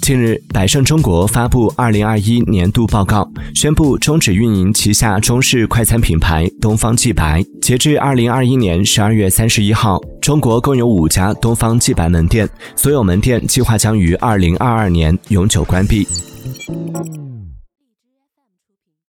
近日百胜中国发布二零二一年度报告宣布终止运营旗下中式快餐品牌东方既白截至二零二一年十二月三十一号中国共有五家东方既白门店所有门店计划将于二零二二年永久关闭。